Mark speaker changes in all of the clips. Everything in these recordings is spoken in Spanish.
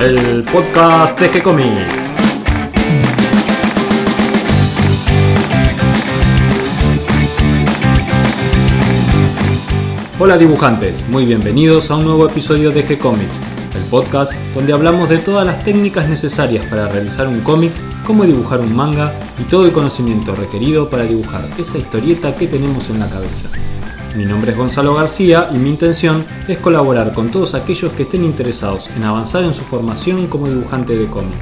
Speaker 1: el podcast de G-Comics. Hola dibujantes, muy bienvenidos a un nuevo episodio de G-Comics, el podcast donde hablamos de todas las técnicas necesarias para realizar un cómic, cómo dibujar un manga y todo el conocimiento requerido para dibujar esa historieta que tenemos en la cabeza. Mi nombre es Gonzalo García y mi intención es colaborar con todos aquellos que estén interesados en avanzar en su formación como dibujante de cómics.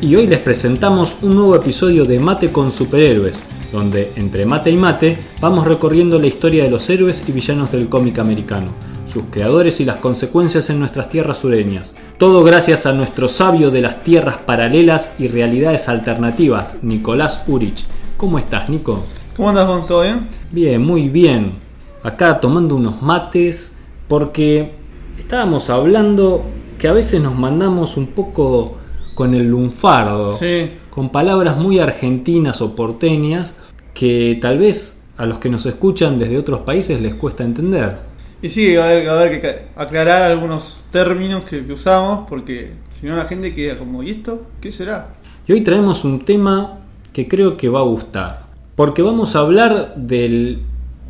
Speaker 1: Y hoy les presentamos un nuevo episodio de Mate con Superhéroes, donde entre mate y mate vamos recorriendo la historia de los héroes y villanos del cómic americano, sus creadores y las consecuencias en nuestras tierras sureñas. Todo gracias a nuestro sabio de las tierras paralelas y realidades alternativas, Nicolás Urich. ¿Cómo estás, Nico?
Speaker 2: ¿Cómo andas, Gon? ¿Todo bien?
Speaker 1: Bien, muy bien. Acá tomando unos mates porque estábamos hablando que a veces nos mandamos un poco con el lunfardo,
Speaker 2: Sí.
Speaker 1: con palabras muy argentinas o porteñas que tal vez a los que nos escuchan desde otros países les cuesta entender.
Speaker 2: Y sí, va a haber, va a haber que aclarar algunos términos que, que usamos, porque si no la gente queda como, ¿y esto? ¿Qué será?
Speaker 1: Y hoy traemos un tema que creo que va a gustar, porque vamos a hablar del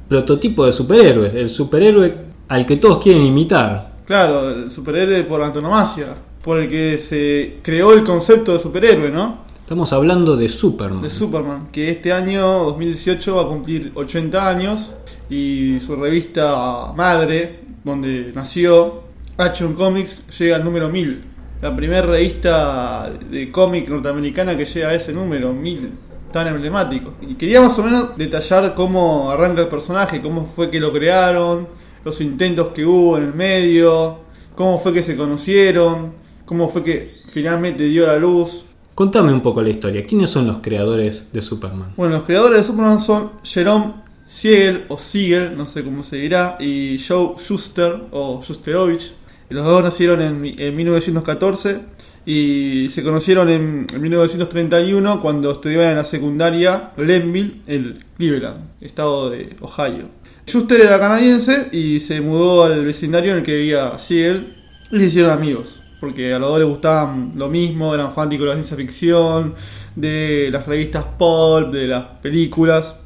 Speaker 1: prototipo de superhéroes, el superhéroe al que todos quieren imitar.
Speaker 2: Claro, el superhéroe por antonomasia, por el que se creó el concepto de superhéroe, ¿no?
Speaker 1: Estamos hablando de Superman.
Speaker 2: De Superman, que este año, 2018, va a cumplir 80 años y su revista madre, donde nació, Action Comics, llega al número 1000. La primera revista de cómic norteamericana que llega a ese número, 1000, tan emblemático. Y quería más o menos detallar cómo arranca el personaje, cómo fue que lo crearon, los intentos que hubo en el medio, cómo fue que se conocieron, cómo fue que finalmente dio la luz.
Speaker 1: Contame un poco la historia. ¿Quiénes son los creadores de Superman?
Speaker 2: Bueno, los creadores de Superman son Jerome Siegel o Siegel, no sé cómo se dirá, y Joe Schuster o Schusterovich. Los dos nacieron en, en 1914 y se conocieron en, en 1931 cuando estudiaban en la secundaria Glenville, en Cleveland, estado de Ohio. Schuster era canadiense y se mudó al vecindario en el que vivía Siegel y se hicieron amigos. Porque a los dos les gustaban lo mismo, eran fanáticos de la ciencia ficción, de las revistas pulp, de las películas.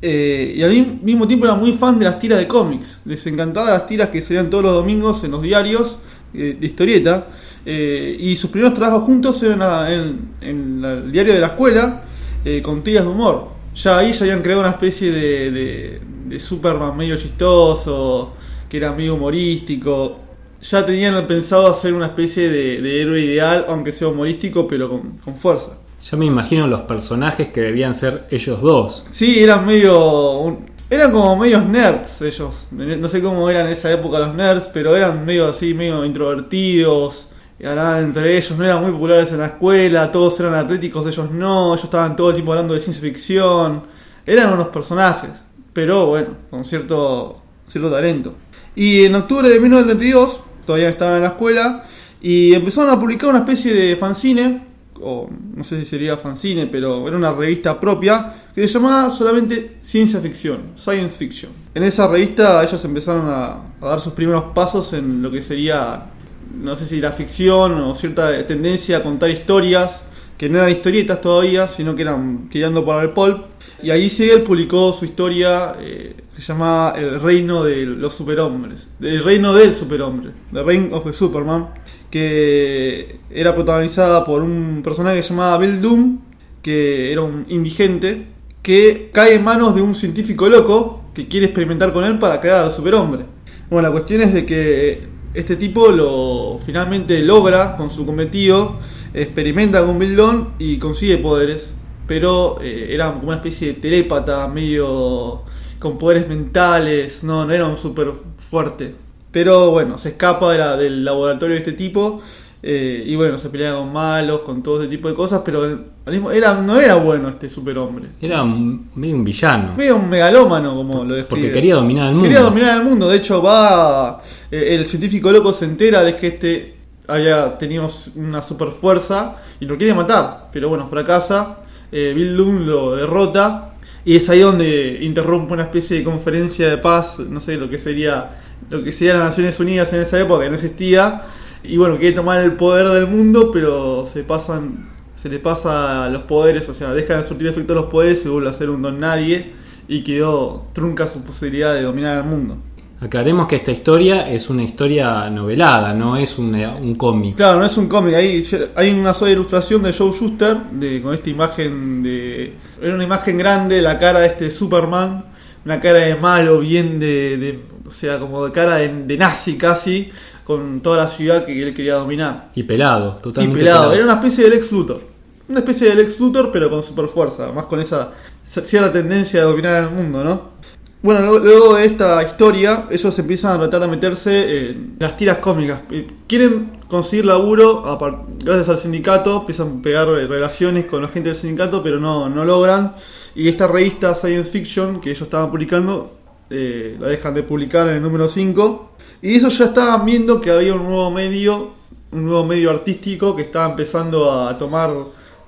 Speaker 2: Eh, y al mi- mismo tiempo era muy fan de las tiras de cómics. Les encantaban las tiras que salían todos los domingos en los diarios eh, de historieta. Eh, y sus primeros trabajos juntos eran a- en, en la- el diario de la escuela eh, con tiras de humor. Ya ahí ya habían creado una especie de, de- de Superman medio chistoso, que era medio humorístico. Ya tenían pensado hacer una especie de, de héroe ideal, aunque sea humorístico, pero con, con fuerza.
Speaker 1: Ya me imagino los personajes que debían ser ellos dos.
Speaker 2: Sí, eran medio. un- eran como medios nerds ellos. No sé cómo eran en esa época los nerds, pero eran medio así, medio introvertidos. Y Hablaban entre ellos, no eran muy populares en la escuela, todos eran atléticos, ellos no, ellos estaban todo el tiempo hablando de ciencia ficción. Eran unos personajes, pero bueno, con cierto, cierto talento. Y en octubre de 1932, todavía estaban en la escuela, y empezaron a publicar una especie de fanzine, o no sé si sería fanzine, pero era una revista propia, que se llamaba solamente Ciencia Ficción, Science Fiction. En esa revista ellos empezaron a, a dar sus primeros pasos en lo que sería, no sé si la ficción o cierta tendencia a contar historias, que no eran historietas todavía, sino que eran tirando para el pulp. Y ahí Siegel publicó su historia eh, que se llamaba El Reino de los Superhombres. El Reino del Superhombre. The Reign of the Superman. Que era protagonizada por un personaje que se llamaba Bill Doom. Que era un indigente. Que cae en manos de un científico loco. Que quiere experimentar con él para crear al superhombre. Bueno, la cuestión es de que este tipo lo finalmente logra con su cometido. Experimenta con Bill Doom y consigue poderes pero eh, era como una especie de telépata, medio con poderes mentales, no, no era un súper fuerte. Pero bueno, se escapa de la- del laboratorio de este tipo eh, y bueno, se pelea con malos, con todo ese tipo de cosas, pero al mismo, era, no era bueno este superhombre.
Speaker 1: Era un- medio un villano.
Speaker 2: Medio un megalómano, como lo describe.
Speaker 1: Porque quería dominar el mundo.
Speaker 2: Quería dominar el mundo. De hecho, va. eh, el científico loco se entera de que este había tenido una super fuerza y lo quiere matar. Pero bueno, fracasa. Eh, Bill Loon lo derrota. Y es ahí donde interrumpe una especie de conferencia de paz. No sé lo que sería. Lo que serían las Naciones Unidas en esa época, que no existía. Y bueno, quiere tomar el poder del mundo, pero se pasan se le pasa los poderes, o sea, deja de surtir efecto los poderes y vuelve a ser un don nadie y quedó trunca su posibilidad de dominar el mundo.
Speaker 1: Aclaremos que esta historia es una historia novelada, no es una- un cómic.
Speaker 2: Claro, no es un cómic, hay, hay una sola ilustración de Joe Schuster de, con esta imagen de... Era una imagen grande, la cara de este Superman, una cara de malo, bien de... de- o sea, como de cara de, de nazi casi, con toda la ciudad que él quería dominar.
Speaker 1: Y pelado,
Speaker 2: Y
Speaker 1: totalmente
Speaker 2: pelado, era una especie del Lex Luthor. Una especie del Lex Luthor, pero con super fuerza, más con esa cierta tendencia de dominar el mundo, ¿no? Bueno, luego, de esta historia, ellos empiezan a tratar de meterse en las tiras cómicas. Eh, Quieren conseguir laburo gracias al sindicato, empiezan a pegar eh, relaciones con la gente del sindicato, pero no, no logran. Y esta revista Science Fiction que ellos estaban publicando, eh, la dejan de publicar en el número 5. Y ellos ya estaban viendo que había un nuevo medio, un nuevo medio artístico que estaba empezando a tomar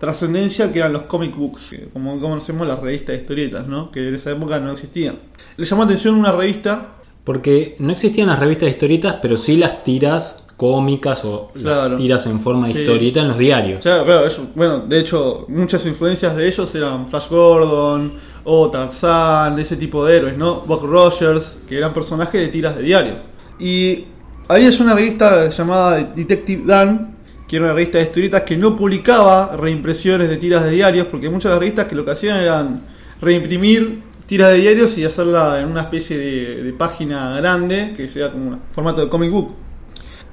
Speaker 2: trascendencia, que eran los comic books, que como conocemos las revistas de historietas, ¿no? que en esa época no existían. Le llamó atención una revista
Speaker 1: Porque no existían las revistas de historietas, pero sí las tiras cómicas o
Speaker 2: Claro.
Speaker 1: las tiras en forma de
Speaker 2: Sí.
Speaker 1: historieta en los diarios.
Speaker 2: Claro, claro, ellos- bueno, de hecho, muchas influencias de ellos eran Flash Gordon o Tarzan, ese tipo de héroes, ¿no? Buck Rogers, que eran personajes de tiras de diarios. Y había una revista llamada Detective Dan, que era una revista de historietas que no publicaba reimpresiones de tiras de diarios, porque muchas de las revistas que lo que hacían eran reimprimir tiras de diarios y hacerla en una especie de, de página grande, que sea como un formato de comic book.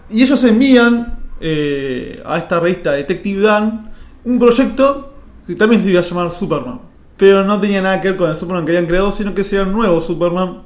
Speaker 2: Y ellos envían eh, a esta revista Detective Dan un proyecto que también se iba a llamar Superman. Pero no tenía nada que ver con el Superman que habían creado, sino que sería un nuevo Superman.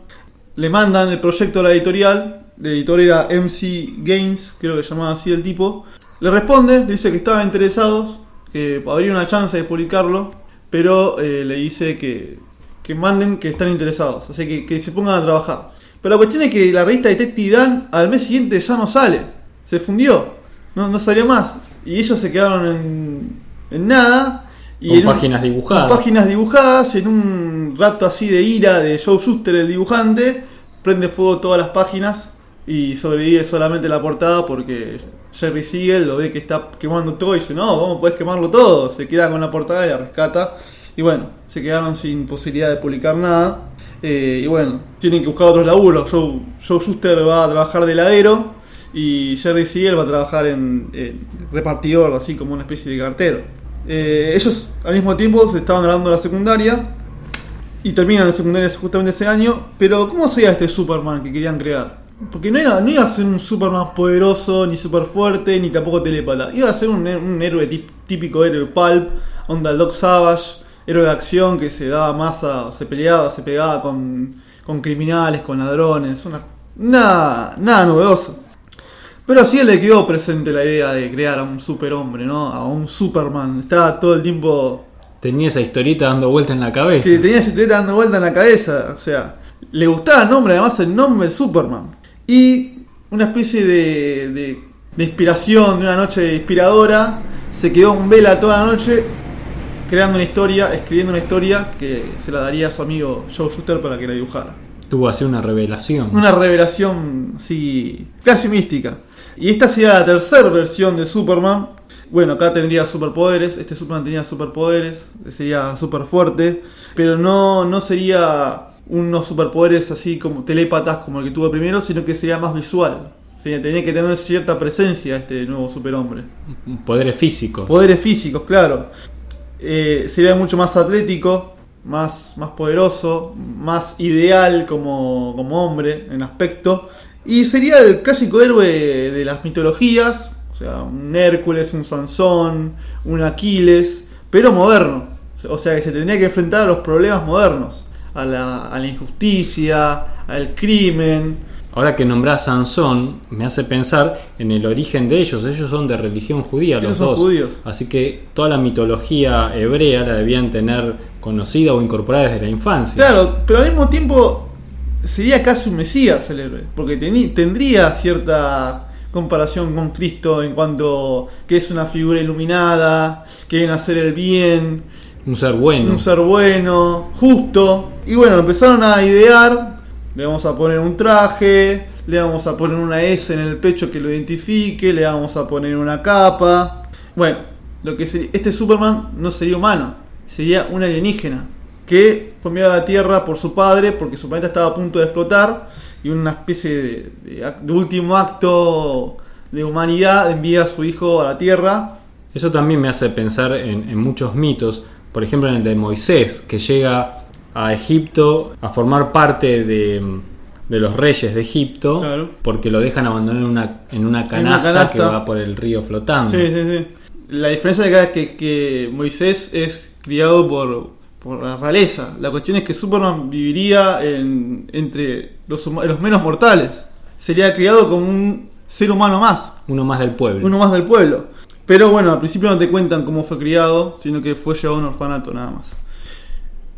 Speaker 2: Le mandan el proyecto a la editorial. La editor era MC Gaines, creo que llamaba así el tipo. Le responde, le dice que estaban interesados, que habría una chance de publicarlo, pero eh, le dice que, que manden que están interesados, así que, que se pongan a trabajar. Pero la cuestión es que la revista Detective Dan al mes siguiente ya no sale, se fundió, no, no salió más. Y ellos se quedaron en, en nada. Y
Speaker 1: Con
Speaker 2: un-
Speaker 1: páginas dibujadas.
Speaker 2: con páginas dibujadas, en un rato así de ira de Joe Shuster, el dibujante, prende fuego todas las páginas y sobrevive solamente la portada porque Jerry Siegel lo ve que está quemando todo y dice, no, ¿cómo puedes quemarlo todo? Se queda con la portada y la rescata. Y bueno, se quedaron sin posibilidad de publicar nada. Eh, y bueno, tienen que buscar otros laburos. Joe, Joe va a trabajar de heladero y Jerry Siegel va a trabajar en, en repartidor, así como una especie de cartero. Eh, ellos al mismo tiempo se estaban grabando la secundaria y terminan la secundaria justamente ese año. Pero ¿cómo sería este Superman que querían crear? Porque no, era, no iba a ser un Superman poderoso, ni super fuerte, ni tampoco telépata. Iba a ser un, un héroe típico héroe pulp, onda Doc Savage, héroe de acción que se daba masa, se peleaba, se pegaba con, con criminales, con ladrones, una, nada, nada novedoso. Pero así le quedó presente la idea de crear a un superhombre, ¿no? A un Superman. Estaba todo el tiempo
Speaker 1: Tenía esa historieta dando vuelta en la cabeza.
Speaker 2: que tenía ese historieta dando vuelta en la cabeza. O sea, le gustaba el nombre, además el nombre Superman. Y una especie de, de, de inspiración, de una noche inspiradora, se quedó en vela toda la noche creando una historia, escribiendo una historia que se la daría a su amigo Joe Shuster para que la dibujara.
Speaker 1: Tuvo así una revelación.
Speaker 2: Una revelación así, casi mística. Y esta sería la tercera versión de Superman. Bueno, acá tendría superpoderes. Este Superman tenía superpoderes. Sería super fuerte. Pero no, no sería unos superpoderes así como telépatas como el que tuvo primero, sino que sería más visual. Sería, tenía que tener cierta presencia este nuevo superhombre.
Speaker 1: Poderes físicos.
Speaker 2: Poderes físicos, claro. Eh, sería mucho más atlético, más, más poderoso, más ideal como, como hombre en aspecto. Y sería el clásico héroe de las mitologías, o sea, un Hércules, un Sansón, un Aquiles, pero moderno. O sea, que se tendría que enfrentar a los problemas modernos, a la, a la injusticia, al crimen.
Speaker 1: Ahora que nombrás Sansón, me hace pensar en el origen de ellos. Ellos son de religión judía, los dos.
Speaker 2: judíos.
Speaker 1: Así que toda la mitología hebrea la debían tener conocida o incorporada desde la infancia.
Speaker 2: Claro, pero al mismo tiempo sería casi un Mesías el héroe, porque tendría cierta comparación con Cristo en cuanto que es una figura iluminada, que viene a hacer el bien,
Speaker 1: Un ser bueno.
Speaker 2: un ser bueno, justo. Y bueno, empezaron a idear, le vamos a poner un traje, le vamos a poner una S en el pecho que lo identifique, le vamos a poner una capa. Bueno, lo que sería, este Superman no sería humano, sería un alienígena que fue enviado a la Tierra por su padre porque su planeta estaba a punto de explotar y una especie de, de ac- de último acto de humanidad envía a su hijo a la Tierra.
Speaker 1: Eso también me hace pensar en, en muchos mitos, por ejemplo en el de Moisés, que llega a Egipto a formar parte de, de los reyes de Egipto,
Speaker 2: Claro.
Speaker 1: porque lo dejan abandonar en una, en una
Speaker 2: una
Speaker 1: canasta,
Speaker 2: canasta.
Speaker 1: que va por el río flotando.
Speaker 2: Sí, sí, sí. La diferencia de acá es que, que Moisés es criado por, por la realeza. La cuestión es que Superman viviría en- entre los, menos mortales. Sería criado como un ser humano más,
Speaker 1: Uno más del pueblo.
Speaker 2: uno más del pueblo. Pero bueno, al principio no te cuentan cómo fue criado, sino que fue llevado a un orfanato nada más.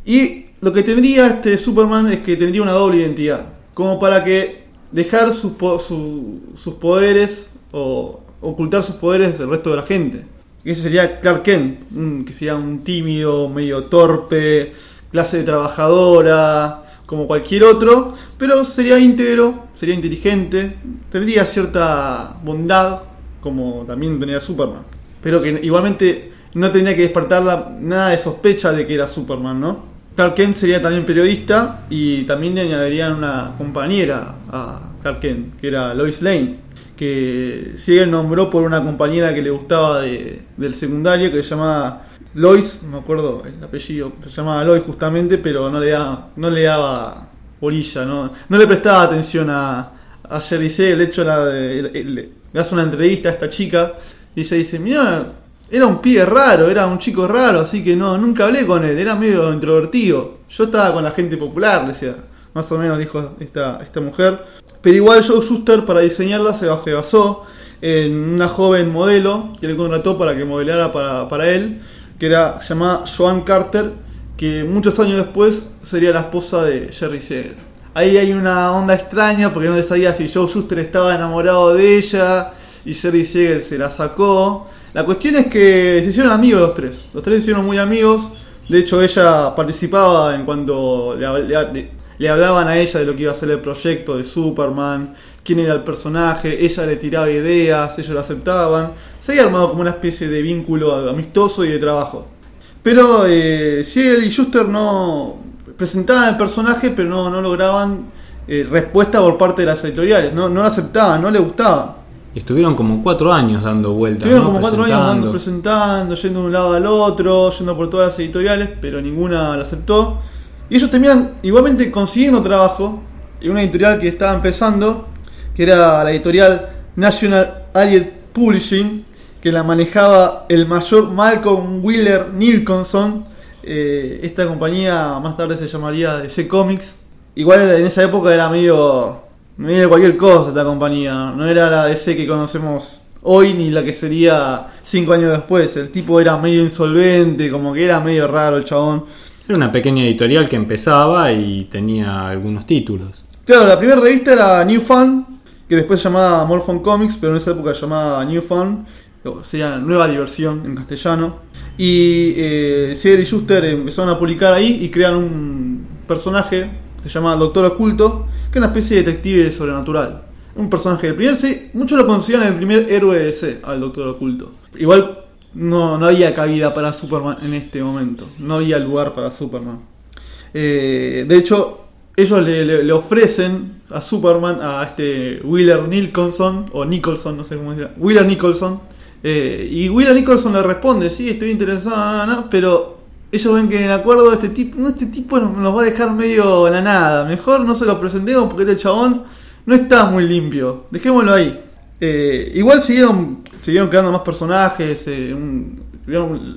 Speaker 2: Y lo que tendría este Superman es que tendría una doble identidad. Como para que dejar sus, po- su- sus poderes o ocultar sus poderes del resto de la gente. Ese sería Clark Kent, que sería un tímido, medio torpe, clase de trabajadora, como cualquier otro, pero sería íntegro, sería inteligente, tendría cierta bondad, como también tenía Superman. Pero que igualmente no tendría que despertar nada de sospecha de que era Superman, ¿no? Clark Kent sería también periodista y también le añadirían una compañera a Clark Kent, que era Lois Lane, que él nombró por una compañera que le gustaba de- del secundario que se llama Lois, no me acuerdo el apellido, se llamaba Lois justamente, pero no le daba, no le daba bolilla, no, no le prestaba atención a, a Jerry Siegel, de hecho la, le, le- le hace una entrevista a esta chica y ella dice, mira, era un pibe raro, era un chico raro, así que no, nunca hablé con él, era medio introvertido. Yo estaba con la gente popular, decía, más o menos dijo esta, esta mujer. Pero igual Joe Schuster para diseñarla se bas- se basó en una joven modelo que le contrató para que modelara para, para él, que era llamada Joan Carter, que muchos años después sería la esposa de Jerry Siegel. Ahí hay una onda extraña porque no se sabía si Joe Schuster estaba enamorado de ella y Jerry Siegel se la sacó. La cuestión es que se hicieron amigos los tres. Los tres se hicieron muy amigos. De hecho, ella participaba en le- le hablaban a ella de lo que iba a ser el proyecto de Superman, quién era el personaje, ella le tiraba ideas, ellos lo aceptaban. Se había armado como una especie de vínculo amistoso y de trabajo. Pero eh, Siegel y Schuster no presentaban el personaje, pero no, no lograban eh, respuesta por parte de las editoriales. No, no lo aceptaban, no le gustaba.
Speaker 1: Y estuvieron como cuatro años dando vueltas.
Speaker 2: Estuvieron
Speaker 1: ¿no?
Speaker 2: como cuatro años dando, presentando, yendo de un lado al otro, yendo por todas las editoriales, pero ninguna la aceptó. Y ellos terminan igualmente consiguiendo trabajo en una editorial que estaba empezando, que era la editorial National Allied Publishing, que la manejaba el mayor Malcolm Wheeler Nicholson. Eh, esta compañía más tarde se llamaría DC Comics. Igual en esa época era medio, medio cualquier cosa esta compañía. No era la DC que conocemos hoy ni la que sería cinco años después. El tipo era medio insolvente, como que era medio raro el chabón.
Speaker 1: Era una pequeña editorial que empezaba y tenía algunos títulos.
Speaker 2: Claro, la primera revista era New Fun, que después se llamaba More Fun Comics, pero en esa época se llamaba New Fun, o sea, Nueva Diversión en castellano. Y eh, Siegel y Schuster empezaron a publicar ahí y crean un personaje que se llama Doctor Oculto, que es una especie de detective sobrenatural. Un personaje del primer, sí, muchos lo consideran el primer héroe de DC, al Doctor Oculto. Igual no, no había cabida para Superman en este momento, no había lugar para Superman. Eh, de hecho, ellos le, le- ofrecen a Superman, a este Wheeler Nicholson, o Nicholson, no sé cómo decir, Wheeler Nicholson, eh, y Wheeler Nicholson le responde, sí, estoy interesado, nada, nada, pero ellos ven que en acuerdo este tipo, no, este tipo nos, va a dejar medio la nada, mejor no se lo presentemos porque este chabón no está muy limpio, dejémoslo ahí. Eh, igual siguieron, siguieron creando más personajes, eh,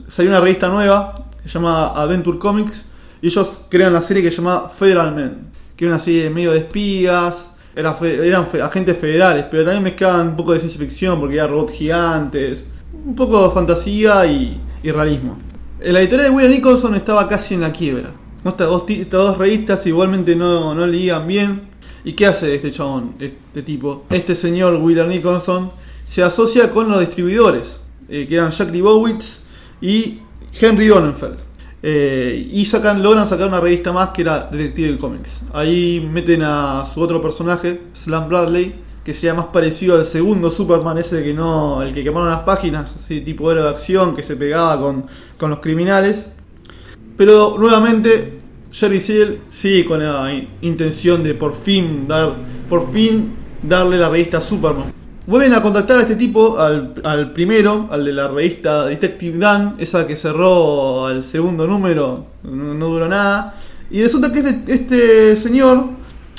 Speaker 2: salió una revista nueva que se llama Adventure Comics, y ellos crean la serie que se llama Federal Men, que era una serie medio de espías, eran agentes federales, pero también mezclaban un poco de ciencia ficción porque había robots gigantes, un poco de fantasía y, y realismo. La editorial de William Nicholson estaba casi en la quiebra. Estas, dos, dos revistas igualmente no, no leían bien. ¿Y qué hace este chabón, este tipo? Este señor William Nicholson se asocia con los distribuidores, eh, que eran Jack Lebowitz y Henry Donenfeld. Eh, y sacan, logran sacar una revista más que era Detective Comics. Ahí meten a su otro personaje, Slam Bradley, que sería más parecido al segundo Superman, ese que no, el que quemaron las páginas, así tipo héroe de acción que se pegaba con, con los criminales. Pero nuevamente Jerry Siegel sigue con la intención de por fin dar, por fin darle la revista a Superman. Vuelven a contactar a este tipo, al, primero, al de la revista Detective Dan, esa que cerró al segundo número, no, duró nada. Y resulta que este, este señor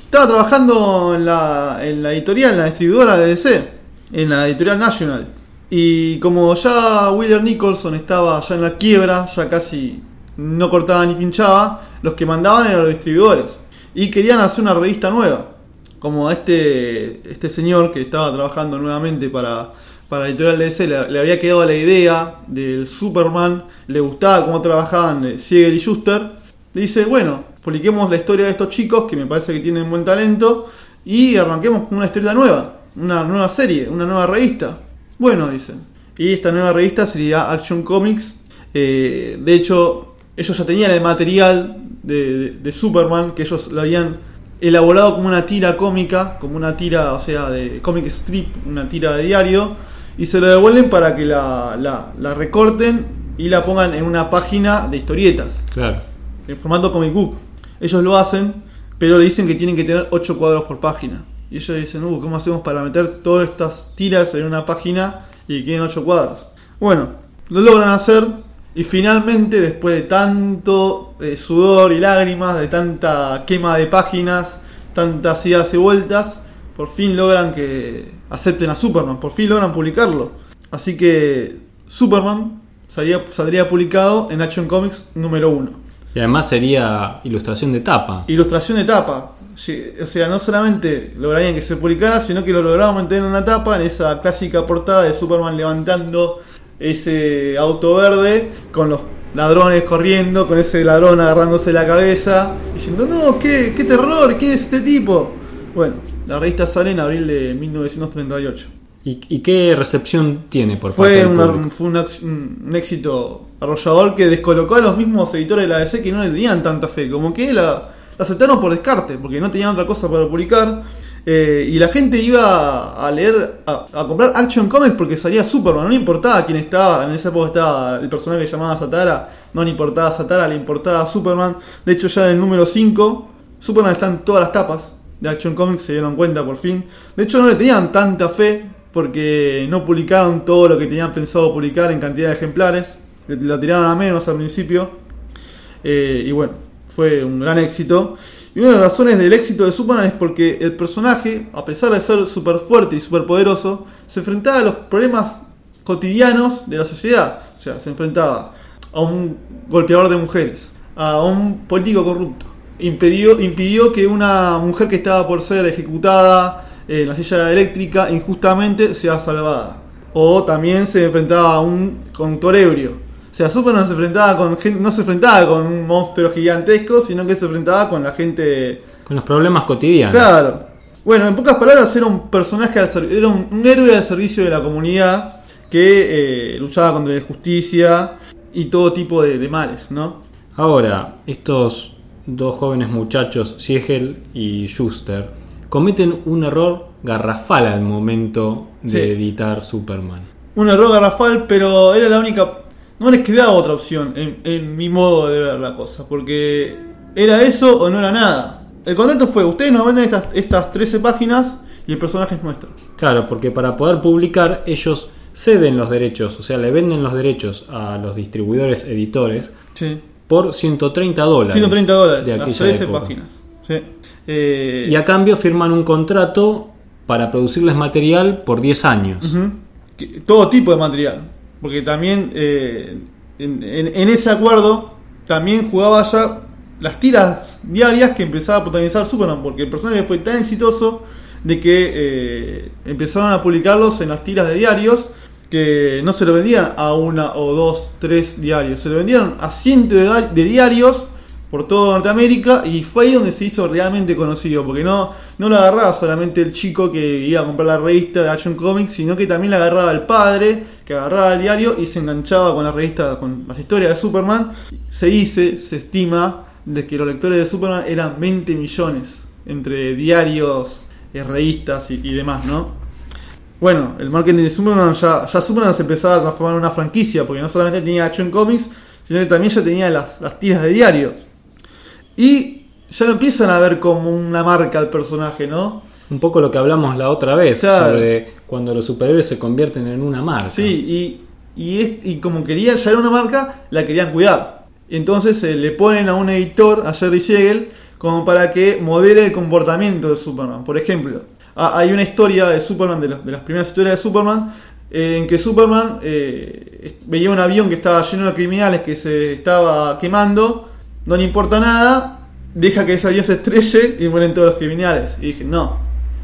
Speaker 2: estaba trabajando en la, en la editorial, en la distribuidora de DC, en la editorial National. Y como ya Wheeler Nicholson estaba ya en la quiebra, ya casi no cortaba ni pinchaba, los que mandaban eran los distribuidores. Y querían hacer una revista nueva. Como este, este señor que estaba trabajando nuevamente para, para editorial DC, le, había quedado la idea del Superman, le gustaba cómo trabajaban eh, Siegel y Schuster, dice, bueno, publiquemos la historia de estos chicos que me parece que tienen buen talento y arranquemos con una historia nueva, una nueva serie, una nueva revista. Bueno, dicen. Y esta nueva revista sería Action Comics. Eh, de hecho, ellos ya tenían el material de- de Superman, que ellos lo habían elaborado como una tira cómica, como una tira, o sea, de comic strip, una tira de diario, y se lo devuelven para que la, la- la recorten y la pongan en una página de historietas
Speaker 1: Claro.
Speaker 2: en formato comic book. Ellos lo hacen, pero le dicen que tienen que tener 8 cuadros por página. Y ellos dicen, uh, ¿cómo hacemos para meter todas estas tiras en una página y que queden 8 cuadros? Bueno, lo logran hacer y finalmente, después de tanto eh, sudor y lágrimas, de tanta quema de páginas, tantas idas y vueltas, por fin logran que acepten a Superman, por fin logran publicarlo. Así que Superman saldría, saldría publicado en Action Comics número 1.
Speaker 1: Y además sería ilustración de tapa.
Speaker 2: Ilustración de tapa. O sea, no solamente lograrían que se publicara, sino que lo lograban mantener en una tapa, en esa clásica portada de Superman levantando ese auto verde con los ladrones corriendo, con ese ladrón agarrándose la cabeza, diciendo, no, qué, qué terror, ¿quién es este tipo? Bueno, la revista sale en abril de 1938.
Speaker 1: ¿Y, y qué recepción tiene por parte
Speaker 2: Fue,
Speaker 1: del
Speaker 2: una- fue un éxito arrollador que descolocó a los mismos editores de la DC que no le tenían tanta fe. Como que la, la aceptaron por descarte, porque no tenían otra cosa para publicar. Eh, y la gente iba a leer, a, a comprar Action Comics porque salía Superman. No le importaba quién estaba. En esa época estaba el personaje que llamaba Satara. No le importaba Satara, le importaba Superman. De hecho, ya en el número 5, Superman está en todas las tapas de Action Comics, se dieron cuenta por fin. De hecho, no le tenían tanta fe porque no publicaron todo lo que tenían pensado publicar en cantidad de ejemplares. Lo tiraron a menos al principio. Eh, y bueno, fue un gran éxito. Y una de las razones del éxito de Superman es porque el personaje, a pesar de ser súper fuerte y súper poderoso, se enfrentaba a los problemas cotidianos de la sociedad. O sea, se enfrentaba a un golpeador de mujeres, a un político corrupto. Impidió, que una mujer que estaba por ser ejecutada en la silla eléctrica injustamente sea salvada. O también se enfrentaba a un conductor ebrio. O sea, Superman se enfrentaba con gente, no se enfrentaba con un monstruo gigantesco, sino que se enfrentaba con la gente
Speaker 1: Con los problemas cotidianos.
Speaker 2: Claro. Bueno, en pocas palabras, era un personaje, era un, un héroe al servicio de la comunidad que eh, luchaba contra la injusticia y todo tipo de, de males, ¿no?
Speaker 1: Ahora, estos dos jóvenes muchachos, Siegel y Schuster, cometen un error garrafal al momento de
Speaker 2: Sí.
Speaker 1: editar Superman.
Speaker 2: Un error garrafal, pero era la única. No les quedaba otra opción en, en mi modo de ver la cosa, porque era eso o no era nada. El contrato fue: ustedes nos venden estas, estas 13 páginas y el personaje es nuestro.
Speaker 1: Claro, porque para poder publicar ellos ceden los derechos, o sea, le venden los derechos a los distribuidores editores
Speaker 2: Sí.
Speaker 1: por 130 dólares.
Speaker 2: 130 dólares,
Speaker 1: de aquella
Speaker 2: 13
Speaker 1: época.
Speaker 2: páginas. Sí. Eh,
Speaker 1: Y a cambio firman un contrato para producirles material por 10 años.
Speaker 2: Todo tipo de material. Porque también eh, en, en- en ese acuerdo también jugaba ya las tiras diarias que empezaba a protagonizar Superman. Porque el personaje fue tan exitoso de que eh, empezaron a publicarlos en las tiras de diarios que no se lo vendían a una o dos, tres diarios. Se lo vendieron a cientos de, diarios por toda Norteamérica y fue ahí donde se hizo realmente conocido, porque no, no lo agarraba solamente el chico que iba a comprar la revista de Action Comics, sino que también la agarraba el padre, que agarraba el diario y se enganchaba con la revista, con las historias de Superman. Se dice, se estima, de que los lectores de Superman eran 20 millones, entre diarios, eh, revistas y, demás, ¿no? Bueno, el marketing de Superman ya, ya Superman se empezaba a transformar en una franquicia, porque no solamente tenía Action Comics, sino que también ya tenía las, las tiras de diario. Y ya lo empiezan a ver como una marca al personaje, ¿no?
Speaker 1: Un poco lo que hablamos la otra vez,
Speaker 2: Claro.
Speaker 1: sobre cuando los superhéroes se convierten en una marca.
Speaker 2: Sí, y, y, es- y como querían, ya era una marca, la querían cuidar. Entonces eh, le ponen a un editor, a Jerry Siegel, como para que modere el comportamiento de Superman. Por ejemplo, ha- hay una historia de Superman, de, los- de las primeras historias de Superman, eh, en que Superman eh, veía un avión que estaba lleno de criminales que se estaba quemando, no le importa nada, deja que ese avión se estrelle y mueren todos los criminales. Y dije, no,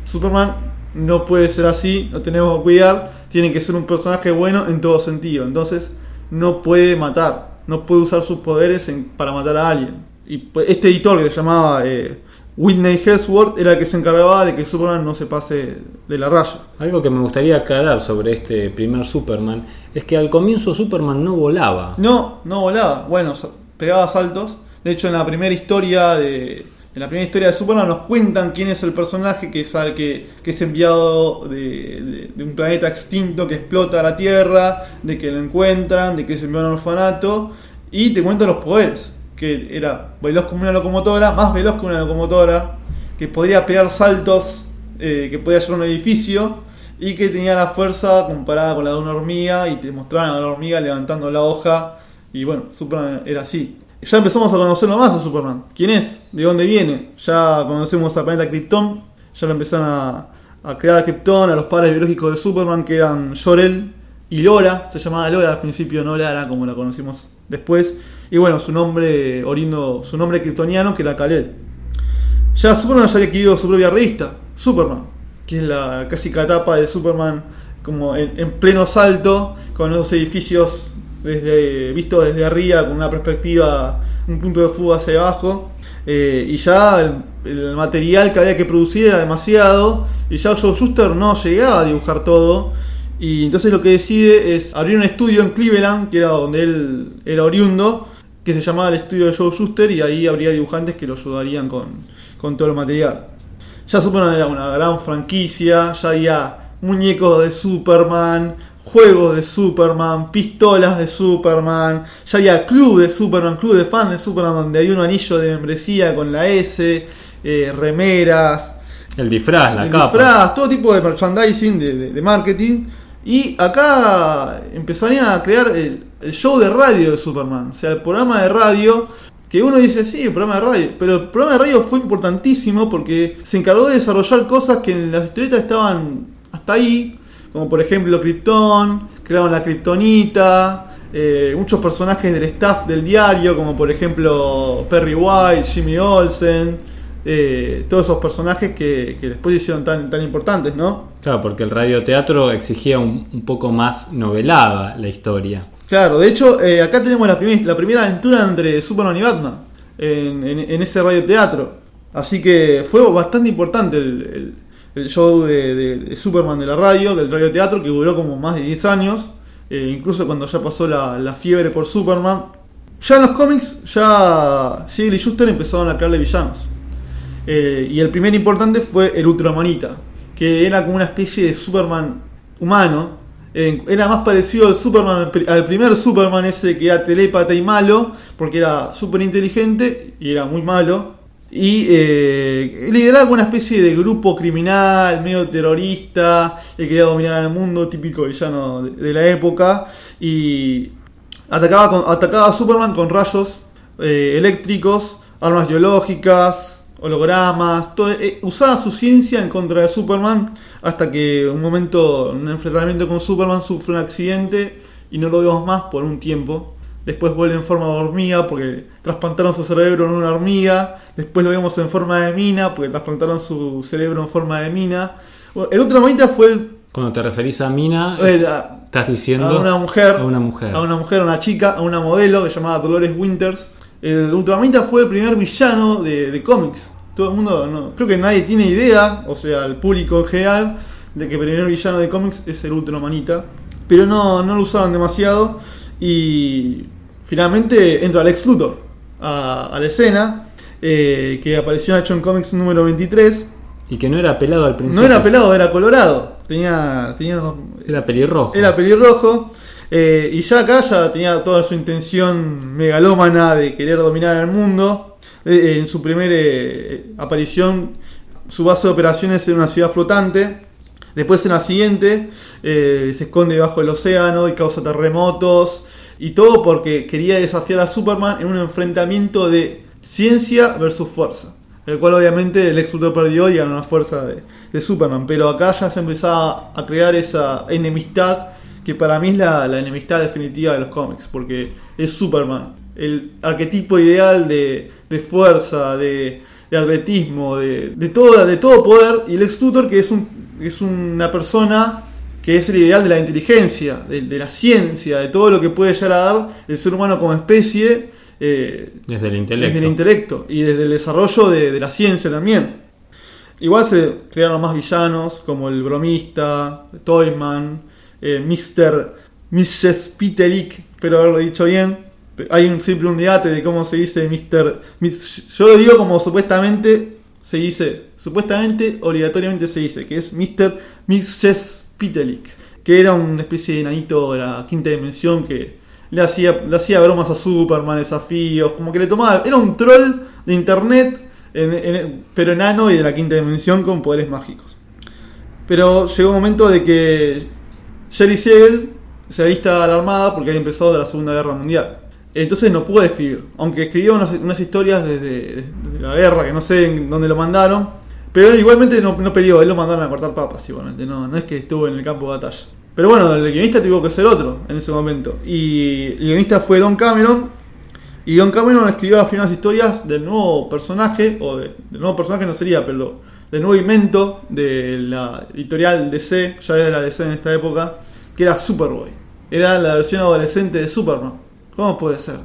Speaker 2: Superman no puede ser así, lo tenemos que cuidar, tiene que ser un personaje bueno en todo sentido. Entonces, no puede matar, no puede usar sus poderes en- para matar a alguien. Y pues, este editor que se llamaba eh, Whitney Hesworth era el que se encargaba de que Superman no se pase de la raya.
Speaker 1: Algo que me gustaría aclarar sobre este primer Superman es que al comienzo Superman no volaba.
Speaker 2: No, no volaba. Bueno, pegaba saltos. De hecho, en la primera historia de. En la primera historia de Superman nos cuentan quién es el personaje que es, al que, que es enviado de, de- un planeta extinto que explota la Tierra, de que lo encuentran, de que es enviado a un orfanato, y te cuentan los poderes, que era veloz como una locomotora, más veloz que una locomotora, que podría pegar saltos, eh, que podía llevar un edificio, y que tenía la fuerza comparada con la de una hormiga, y te mostraban a la hormiga levantando la hoja, y bueno, Superman era así. Ya empezamos a conocerlo más a Superman. ¿Quién es? ¿De dónde viene? Ya conocemos al planeta Krypton, ya lo empezaron a, crear a Krypton, a los padres biológicos de Superman, que eran Jor-El y Lora, se llamaba Lora al principio, no Lara como la conocimos después. Y bueno, su nombre oriundo, su nombre kryptoniano que era Kal-El. Ya Superman ya había adquirido su propia revista, Superman, que es la casi catapa de Superman como en, en pleno salto, con esos edificios visto desde arriba, con una perspectiva, un punto de fuga hacia abajo. Eh, y ya el, el material que había que producir era demasiado, y ya Joe Shuster no llegaba a dibujar todo. Y entonces lo que decide es abrir un estudio en Cleveland, que era donde él era oriundo, que se llamaba el estudio de Joe Shuster, y ahí habría dibujantes que lo ayudarían con, con todo el material. Ya Superman era una gran franquicia, ya había muñecos de Superman, juegos de Superman, pistolas de Superman, ya había club de Superman, club de fans de Superman, donde hay un anillo de membresía con la S, eh, remeras,
Speaker 1: El disfraz, la
Speaker 2: el
Speaker 1: capa.
Speaker 2: disfraz, todo tipo de merchandising, de, de- de marketing. Y acá empezarían a crear el, el show de radio de Superman. O sea, el programa de radio. Que uno dice, sí, el programa de radio. Pero el programa de radio fue importantísimo porque se encargó de desarrollar cosas que en las historietas estaban hasta ahí. Como por ejemplo Krypton, crearon la Kryptonita. eh, muchos personajes del staff del diario, como por ejemplo Perry White, Jimmy Olsen. eh, todos esos personajes que, que después hicieron tan, tan importantes, ¿no?
Speaker 1: Claro, porque el radioteatro exigía un, un poco más novelada la historia.
Speaker 2: Claro, de hecho, eh, acá tenemos la, primer- la primera aventura entre Superman y Batman en, en- en ese radioteatro. Así que fue bastante importante el, el- el show de, Superman de la radio, del radioteatro, que duró como más de 10 años. eh, incluso cuando ya pasó la, fiebre por Superman. Ya en los cómics, ya Siegel y Schuster empezaron a crearle villanos. Eh, y el primer importante fue el Ultramanita, que era como una especie de Superman humano. Era más parecido al Superman, al primer Superman ese que era telépata y malo, porque era súper inteligente y era muy malo. Y eh, lideraba una especie de grupo criminal, medio terrorista, que quería dominar el mundo, típico villano de, la época. Y atacaba, atacaba a Superman con rayos eh, eléctricos, armas biológicas, hologramas, eh, usaba su ciencia en contra de Superman hasta que un momento, en un enfrentamiento con Superman, sufre un accidente y no lo vemos más por un tiempo. Después vuelve en forma de hormiga porque trasplantaron su cerebro en una hormiga. Después lo vemos en forma de mina porque trasplantaron su cerebro en forma de mina. El Ultramanita fue el,
Speaker 1: Cuando te referís a Mina,
Speaker 2: eh,
Speaker 1: estás diciendo
Speaker 2: a una mujer,
Speaker 1: a una mujer.
Speaker 2: a una mujer, a una chica, a una modelo que llamaba Dolores Winters. El Ultramanita fue el primer villano de, de cómics. Todo el mundo, no, creo que nadie tiene idea, o sea, el público en general, de que el primer villano de cómics es el Ultramanita. Pero no, no lo usaban demasiado. Y finalmente entra Lex Luthor a, a la escena, eh, que apareció en Action Comics número 23.
Speaker 1: Y que no era pelado al principio.
Speaker 2: No era pelado, era colorado. Tenía, tenía
Speaker 1: Era pelirrojo.
Speaker 2: era pelirrojo. eh, y ya acá ya tenía toda su intención megalómana de querer dominar el mundo. Eh, en su primera eh, aparición, su base de operaciones era una ciudad flotante. Después en la siguiente se esconde debajo del océano y causa terremotos. Y todo porque quería desafiar a Superman en un enfrentamiento de ciencia versus fuerza. El cual obviamente el ex Luthor perdió y ganó la fuerza de, Superman. Pero acá ya se empezaba a crear esa enemistad que para mí es la, la enemistad definitiva de los cómics. Porque es Superman. El arquetipo ideal de, de fuerza, de, de atletismo, de, de, todo, de todo poder. Y el ex Luthor que es, un, es una persona que es el ideal de la inteligencia, de, de la ciencia, de todo lo que puede llegar a dar el ser humano como especie. eh,
Speaker 1: Desde el intelecto.
Speaker 2: desde el intelecto y desde el desarrollo de, de la ciencia también. Igual se crearon más villanos como el bromista, Toyman, eh, Mr. Mrs. Pitelik, espero haberlo dicho bien. Hay un, siempre un debate de cómo se dice Mr. Mis- Yo lo digo como supuestamente se dice, supuestamente obligatoriamente se dice, que es Mr. Mrs. Pitelik, que era una especie de enanito de la quinta dimensión que le hacía, le hacía bromas a Superman, desafíos, como que le tomaba. Era un troll de internet, en- en- pero enano y de la quinta dimensión con poderes mágicos. Pero llegó un momento de que Jerry Siegel se alista a la armada porque había empezado la Segunda Guerra Mundial. Entonces no pudo escribir, aunque escribió unas, unas historias desde, desde la guerra, que no sé en dónde lo mandaron. Pero igualmente no, no peleó, él lo mandaron a cortar papas igualmente, no, no es que estuvo en el campo de batalla. Pero bueno, el guionista tuvo que ser otro en ese momento. Y el guionista fue Don Cameron. Y Don Cameron escribió las primeras historias del nuevo personaje, o de- del nuevo personaje no sería, pero del nuevo invento de la editorial DC, ya era la DC en esta época, que era Superboy. Era la versión adolescente de Superman. ¿Cómo puede ser?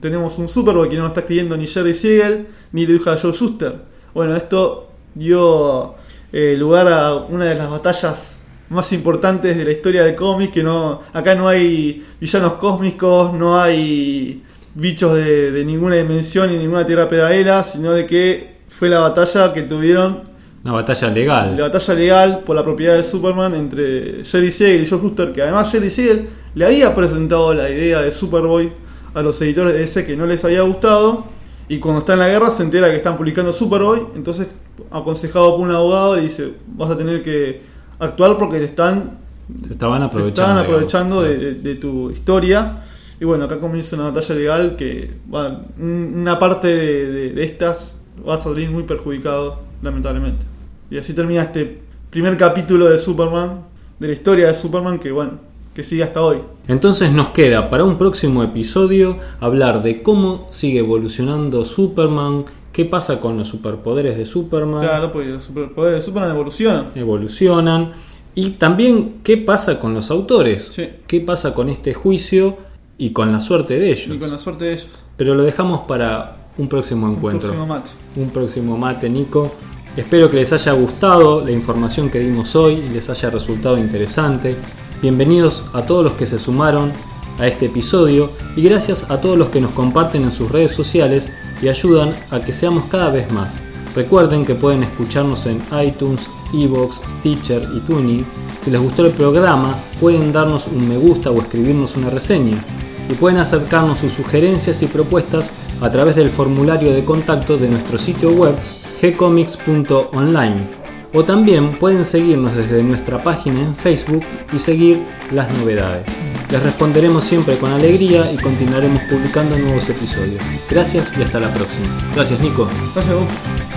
Speaker 2: Tenemos un Superboy que no lo está escribiendo ni Jerry Siegel, ni lo dibuja Joe Schuster. Bueno, esto dio eh, lugar a una de las batallas más importantes de la historia del cómic, que no acá no hay villanos cósmicos, no hay bichos de, de ninguna dimensión ni ninguna tierra paralela, sino de que fue la batalla que tuvieron,
Speaker 1: Una batalla legal.
Speaker 2: la batalla legal por la propiedad de Superman entre Jerry Siegel y Joe Shuster, que además Jerry Siegel le había presentado la idea de Superboy a los editores de DC que no les había gustado, y cuando está en la guerra se entera que están publicando Superboy, entonces aconsejado por un abogado le dice, vas a tener que actuar porque te están
Speaker 1: Se estaban
Speaker 2: se
Speaker 1: aprovechando.
Speaker 2: estaban
Speaker 1: digamos.
Speaker 2: aprovechando de, de- de tu historia. Y bueno, acá comienza una batalla legal que bueno, una parte de, de- de estas va a salir muy perjudicado, lamentablemente. Y así termina este primer capítulo de Superman, de la historia de Superman, que bueno, que sigue hasta hoy.
Speaker 1: Entonces nos queda para un próximo episodio hablar de cómo sigue evolucionando Superman, qué pasa con los superpoderes de Superman,
Speaker 2: Claro, porque los superpoderes de Superman evolucionan.
Speaker 1: evolucionan, y también qué pasa con los autores,
Speaker 2: Sí.
Speaker 1: qué pasa con este juicio y con la suerte de ellos.
Speaker 2: Y con la suerte de ellos.
Speaker 1: Pero lo dejamos para un próximo
Speaker 2: Un
Speaker 1: encuentro.
Speaker 2: próximo mate.
Speaker 1: un próximo mate, Nico. Espero que les haya gustado la información que dimos hoy y les haya resultado interesante. Bienvenidos a todos los que se sumaron a este episodio y gracias a todos los que nos comparten en sus redes sociales y ayudan a que seamos cada vez más. Recuerden que pueden escucharnos en iTunes, Evox, Stitcher y Tuning. Si les gustó el programa, pueden darnos un me gusta o escribirnos una reseña y pueden acercarnos sus sugerencias y propuestas a través del formulario de contacto de nuestro sitio web gcomics.online o también pueden seguirnos desde nuestra página en Facebook y seguir las novedades. Les responderemos siempre con alegría y continuaremos publicando nuevos episodios. Gracias y hasta la próxima. Gracias Nico.
Speaker 2: Gracias, Gus.